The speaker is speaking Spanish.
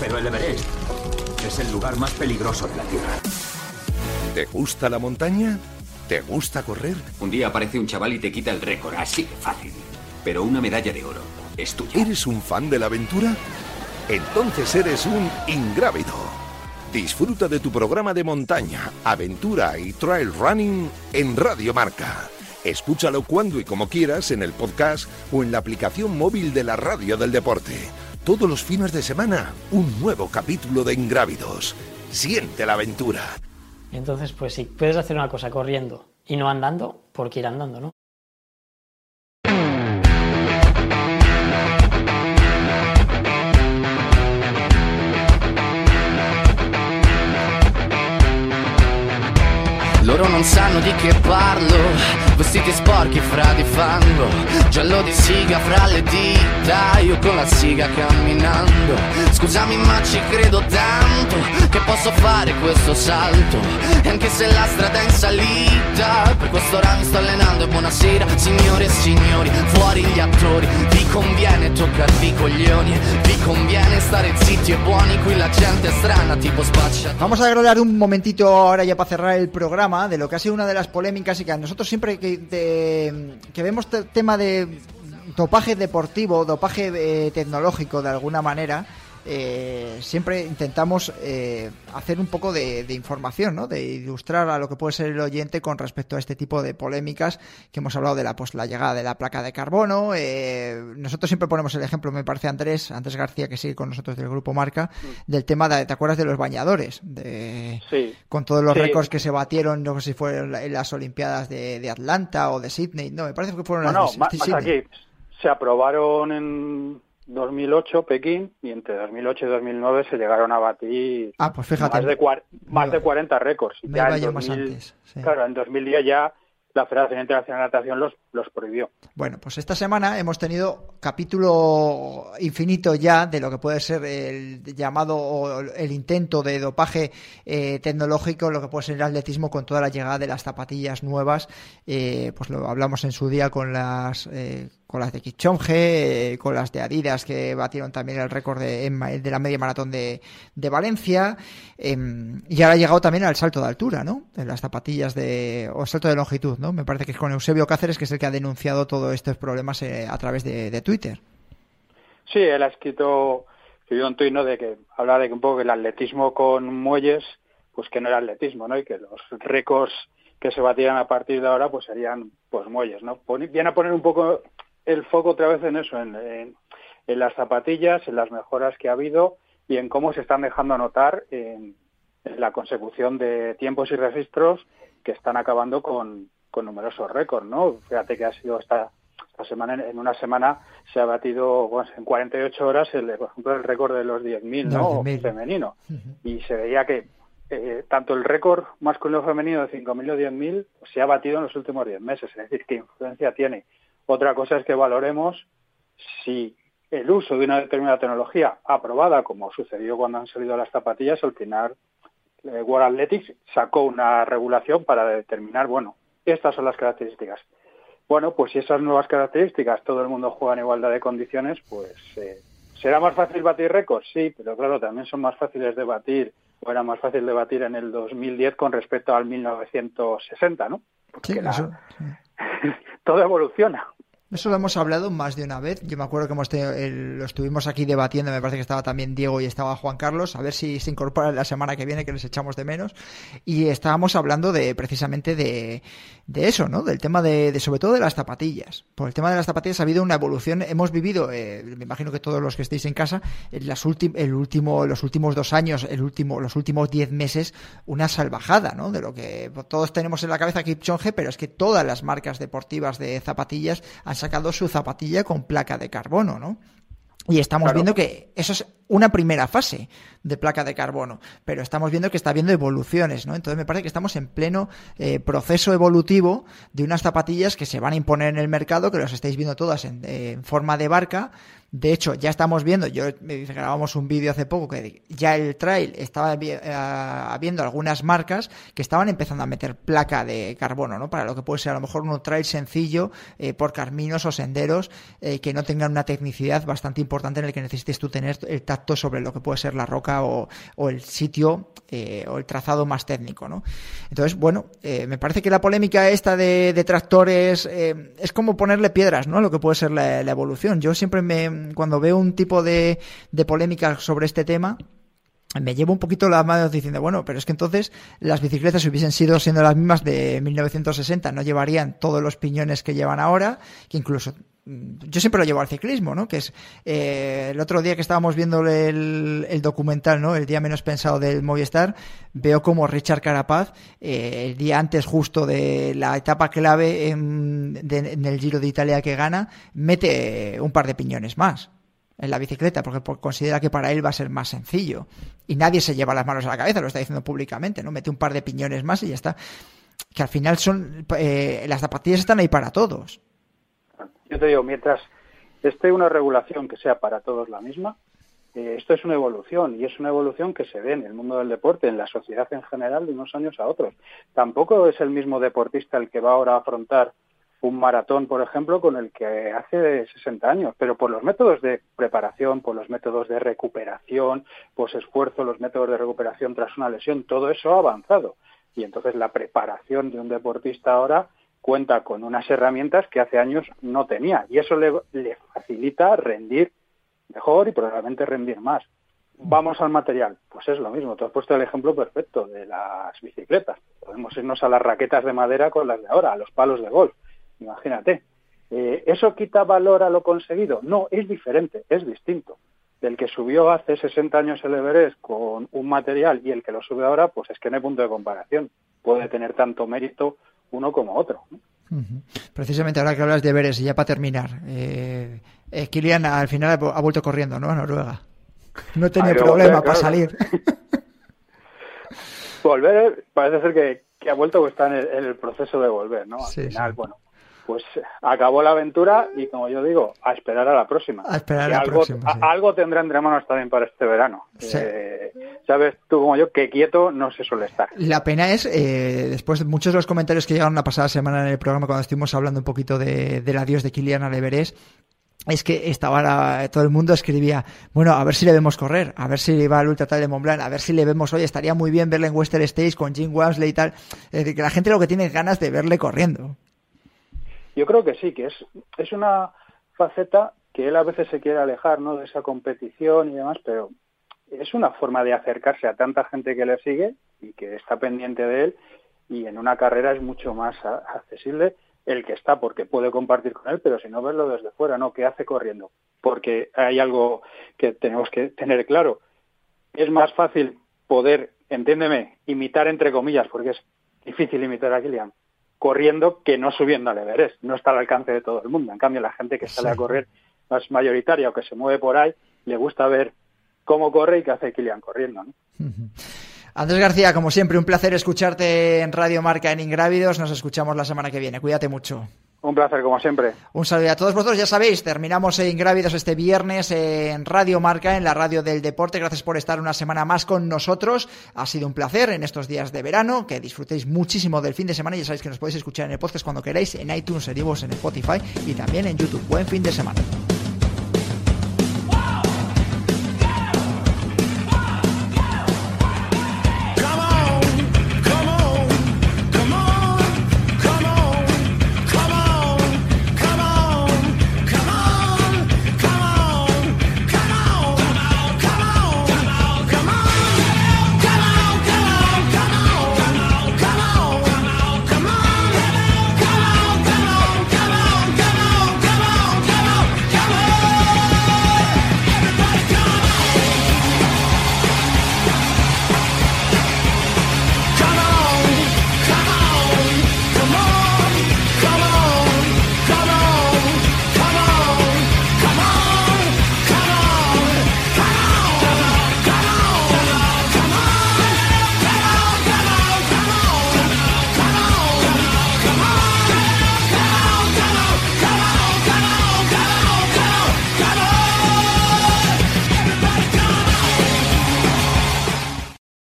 Pero el Everest es el lugar más peligroso de la Tierra. ¿Te gusta la montaña? ¿Te gusta correr? Un día aparece un chaval y te quita el récord, así de fácil. Pero una medalla de oro es tuya. ¿Eres un fan de la aventura? Entonces eres un ingrávido. Disfruta de tu programa de montaña, aventura y trail running en Radio Marca. Escúchalo cuando y como quieras en el podcast o en la aplicación móvil de la Radio del Deporte. Todos los fines de semana, un nuevo capítulo de Ingrávidos. Siente la aventura. Entonces, pues si puedes hacer una cosa corriendo y no andando, ¿por qué ir andando, no? Loro non sanno di che parlo, vestiti sporchi fra di fango, giallo di siga fra io con la siga camminando. Scusami ma ci credo tanto che posso fare questo salto, e anche se la strada è in salita, per questo ora mi sto allenando. E buonasera signore e signori, fuori gli attori, vi conviene toccarvi i coglioni, vi conviene stare zitti e buoni, qui la gente è strana tipo spaccia. Vamos a agradar un momentito ahora ya para cerrar el programa de lo que ha sido una de las polémicas y que a nosotros siempre que, de- que vemos el tema de dopaje deportivo, dopaje eh, tecnológico de alguna manera, eh, siempre intentamos eh, hacer un poco de, de información, ¿no? de ilustrar a lo que puede ser el oyente con respecto a este tipo de polémicas que hemos hablado de la, pues, la llegada de la placa de carbono. eh, nosotros siempre ponemos el ejemplo, me parece Andrés, Andrés García, que sigue con nosotros del grupo Marca, del tema, de, ¿te acuerdas de los bañadores? De, Sí. con todos los Sí. récords que se batieron, no sé si fueron en las Olimpiadas de, de Atlanta o de Sydney, no, me parece que fueron No, las no, de más, más aquí. Se aprobaron en 2008 Pekín y entre 2008 y 2009 se llegaron a batir Ah, pues fíjate. más de, más de iba- 40 récords. Ya en yo más 2000 antes, sí. Claro, en 2010 ya la Federación Internacional de Natación los, los prohibió. Bueno, pues esta semana hemos tenido capítulo infinito ya de lo que puede ser el llamado el intento de dopaje eh, tecnológico, lo que puede ser el atletismo con toda la llegada de las zapatillas nuevas. Eh, pues lo hablamos en su día con las eh, con las de Kichonge, con las de Adidas que batieron también el récord de, en de la media maratón de, de Valencia. em, y ahora ha llegado también al salto de altura, ¿no? De las zapatillas de o salto de longitud, ¿no? Me parece que es con Eusebio Cáceres que es el que ha denunciado todos estos problemas eh, a través de, Twitter. Sí, él ha escrito, escribió un tuit ¿no? de que habla de que un poco el atletismo con muelles, pues que no era atletismo, ¿no? Y que los récords que se batían a partir de ahora, pues serían pues muelles, ¿no? Viene a poner un poco el foco otra vez en eso, en, en- las zapatillas, en las mejoras que ha habido y en cómo se están dejando notar en la consecución de tiempos y registros que están acabando con, con numerosos récords, ¿no? Fíjate que ha sido esta, esta semana, en una semana se ha batido bueno, en 48 horas, el, por ejemplo, el récord de los 10.000, ¿no? Los 10.000. Femenino. Y se veía que eh, tanto el récord masculino o femenino de 5.000 o 10.000 se ha batido en los últimos 10 meses. Es decir, qué influencia tiene. Otra cosa es que valoremos si el uso de una determinada tecnología aprobada, como sucedió cuando han salido las zapatillas, al final eh, World Athletics sacó una regulación para determinar, bueno, estas son las características. Bueno, pues si esas nuevas características todo el mundo juega en igualdad de condiciones, pues eh, será más fácil batir récords, sí, pero claro, también son más fáciles de batir, o era más fácil de batir en el 2010 con respecto al 1960, ¿no? Porque Sí, la- eso, sí. todo evoluciona. Eso lo hemos hablado más de una vez. Yo me acuerdo que hemos lo estuvimos aquí debatiendo, me parece que estaba también Diego y estaba Juan Carlos, a ver si se incorpora la semana que viene, que les echamos de menos. Y estábamos hablando de precisamente de, eso, ¿no? Del tema de, sobre todo de las zapatillas. Por el tema de las zapatillas ha habido una evolución. Hemos vivido, eh, me imagino que todos los que estéis en casa, en las el último, los últimos dos años, el último, los últimos diez meses, una salvajada, ¿no? De lo que todos tenemos en la cabeza Kipchoge, pero es que todas las marcas deportivas de zapatillas han sacado su zapatilla con placa de carbono, ¿no? Y estamos viendo que eso es una primera fase de placa de carbono, pero estamos viendo que está habiendo evoluciones, ¿no? Entonces me parece que estamos en pleno eh, proceso evolutivo de unas zapatillas que se van a imponer en el mercado, que los estáis viendo todas en forma de barca, de hecho, ya estamos viendo, yo grabamos un vídeo hace poco que ya el trail estaba eh, habiendo algunas marcas que estaban empezando a meter placa de carbono, ¿no? Para lo que puede ser a lo mejor un trail sencillo eh, por caminos o senderos eh, que no tengan una tecnicidad bastante importante en el que necesites tú tener el tacto sobre lo que puede ser la roca o, el sitio o el trazado más técnico, ¿no? Entonces, bueno, me parece que la polémica esta de, tractores es como ponerle piedras, ¿no? Lo que puede ser la evolución. Yo siempre me cuando veo un tipo de, de polémica sobre este tema, me llevo un poquito la mano diciendo, bueno, pero es que entonces las bicicletas hubiesen sido siendo las mismas de 1960, no llevarían todos los piñones que llevan ahora, que incluso yo siempre lo llevo al ciclismo, ¿no? Que es eh, el otro día que estábamos viendo el, el, documental, ¿no? El día menos pensado del Movistar, veo como Richard Carapaz, eh, el día antes justo de la etapa clave en, en el Giro de Italia que gana, mete un par de piñones más en la bicicleta porque considera que para él va a ser más sencillo. Y nadie se lleva las manos a la cabeza, lo está diciendo públicamente, ¿no? Mete un par de piñones más y ya está. Que al final son. Eh, las zapatillas están ahí para todos. Yo te digo, mientras esté una regulación que sea para todos la misma, eh, esto es una evolución y es una evolución que se ve en el mundo del deporte, en la sociedad en general, de unos años a otros. Tampoco es el mismo deportista el que va ahora a afrontar un maratón, por ejemplo, con el que hace 60 años, pero por los métodos de preparación, por los métodos de recuperación, pues esfuerzo, los métodos de recuperación tras una lesión, todo eso ha avanzado. Y entonces la preparación de un deportista ahora cuenta con unas herramientas que hace años no tenía y eso le, le facilita rendir mejor y probablemente rendir más. Vamos al material, pues es lo mismo. Tú has puesto el ejemplo perfecto de las bicicletas. Podemos irnos a las raquetas de madera con las de ahora, a los palos de golf Imagínate. Eh, ¿Eso quita valor a lo conseguido? No, es diferente, es distinto. Del que subió hace 60 años el Everest con un material y el que lo sube ahora, pues es que no hay punto de comparación. Puede tener tanto mérito uno como otro. Precisamente ahora que hablas de Everest, y ya para terminar, eh, eh, Kilian al final ha vuelto corriendo, ¿no? A Noruega. No tenía problema para salir. volver, parece ser que, ha vuelto o está en el, proceso de volver, ¿no? Al final, bueno, pues acabó la aventura y como yo digo, a esperar a la próxima. A esperar a la algo, próxima. Algo tendrá entre manos también para este verano. Eh, Sabes tú como yo que quieto no se suele estar. La pena es, eh, después de muchos de los comentarios que llegaron la pasada semana en el programa cuando estuvimos hablando un poquito de, del adiós de Kilian Everest, es que estaba todo el mundo escribía, bueno, a ver si le vemos correr, a ver si va al Ultra Trail de Mont Blanc, a ver si le vemos, oye, estaría muy bien verle en Western States con Jim Walmsley y tal. Es decir, que la gente lo que tiene es ganas de verle corriendo. Yo creo que sí, que es, es una faceta que él a veces se quiere alejar ¿no? de esa competición y demás, pero es una forma de acercarse a tanta gente que le sigue y que está pendiente de él y en una carrera es mucho más accesible el que está porque puede compartir con él, pero si no verlo desde fuera, ¿no? ¿Qué hace corriendo? Porque hay algo que tenemos que tener claro. Es más fácil poder, entiéndeme, imitar entre comillas, porque es difícil imitar a Kilian, corriendo que no subiendo al Everest. No está al alcance de todo el mundo. En cambio, la gente que sale a correr más mayoritaria o que se mueve por ahí, le gusta ver cómo corre y qué hace Kilian corriendo. ¿no? Andrés García, como siempre, un placer escucharte en Radio Marca en Ingrávidos. Nos escuchamos la semana que viene. Cuídate mucho. Un placer, como siempre. Un saludo a todos vosotros. Ya sabéis, terminamos en Grávidos este viernes en Radio Marca, en la radio del deporte. Gracias por estar una semana más con nosotros. Ha sido un placer en estos días de verano. Que disfrutéis muchísimo del fin de semana. Ya sabéis que nos podéis escuchar en el podcast cuando queráis, en iTunes, en en Spotify y también en YouTube. Buen fin de semana.